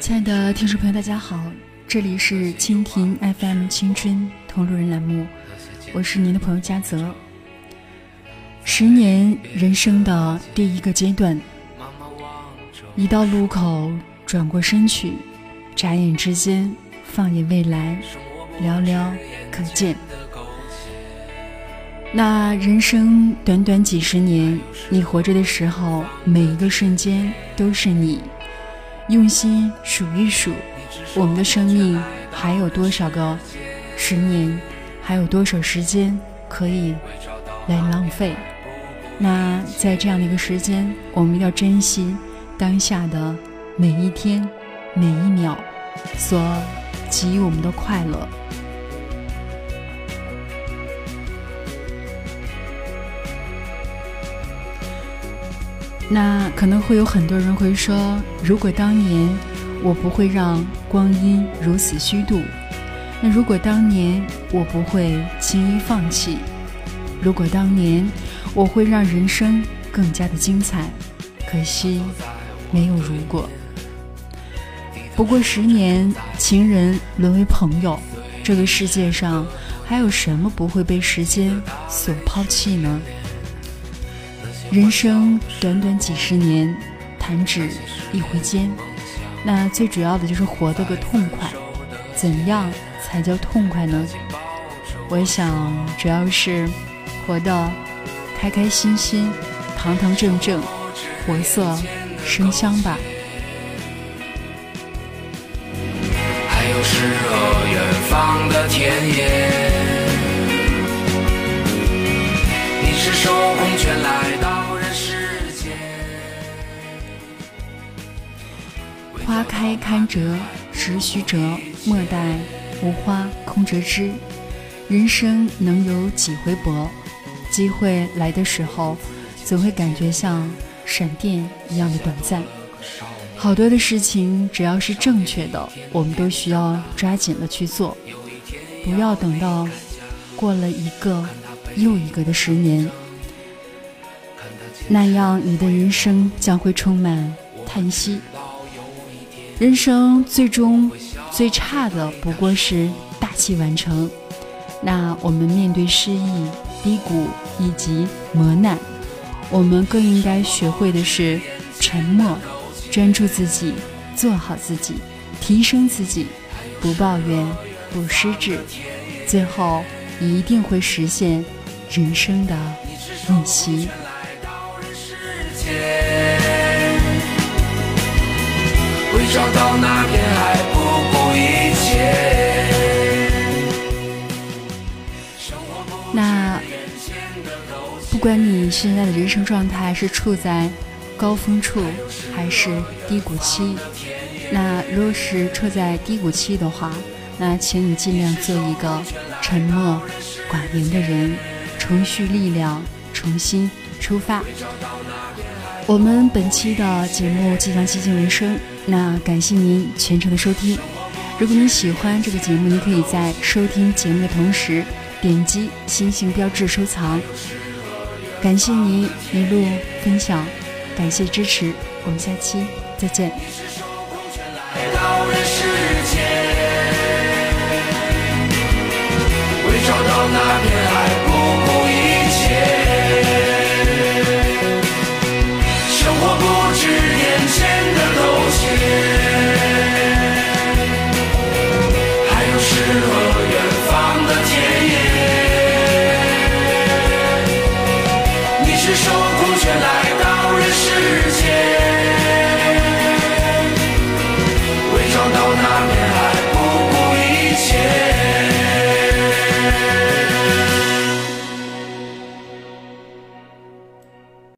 亲爱的听众朋友，大家好，这里是蜻蜓 FM 青春同路人栏目，我是您的朋友嘉泽。十年人生的第一个阶段，一到路口，转过身去，眨眼之间，放眼未来，寥寥可见。那人生短短几十年，你活着的时候，每一个瞬间都是你。用心数一数，我们的生命还有多少个十年，还有多少时间可以来浪费？那在这样的一个时间，我们要珍惜当下的每一天、每一秒所给予我们的快乐。那可能会有很多人会说，如果当年我不会让光阴如此虚度，那如果当年我不会轻易放弃，如果当年我会让人生更加的精彩，可惜没有如果。不过十年，情人沦为朋友，这个世界上还有什么不会被时间所抛弃呢？人生短短几十年，弹指一挥间。那最主要的就是活得个痛快。怎样才叫痛快呢？我想，主要是活得开开心心、堂堂正正、活色生香吧。还有诗和远方的田野，你是手空拳来到。花开堪折直须折，莫待无花空折枝。人生能有几回搏？机会来的时候，总会感觉像闪电一样的短暂。好多的事情，只要是正确的，我们都需要抓紧了去做，不要等到过了一个又一个的十年，那样你的人生将会充满叹息。人生最终最差的不过是大器晚成。那我们面对失意、低谷以及磨难，我们更应该学会的是沉默，专注自己，做好自己，提升自己，不抱怨，不失志，最后一定会实现人生的逆袭。找到那片海，不顾一切。那不管你现在的人生状态是处在高峰处还是低谷期，那如果是处在低谷期的话，那请你尽量做一个沉默寡言的人，重蓄力量，重新出发。我们本期的节目即将接近尾声。那感谢您全程的收听。如果您喜欢这个节目，您可以在收听节目的同时点击星星标志收藏。感谢您一路分享，感谢支持，我们下期再见。找到那片。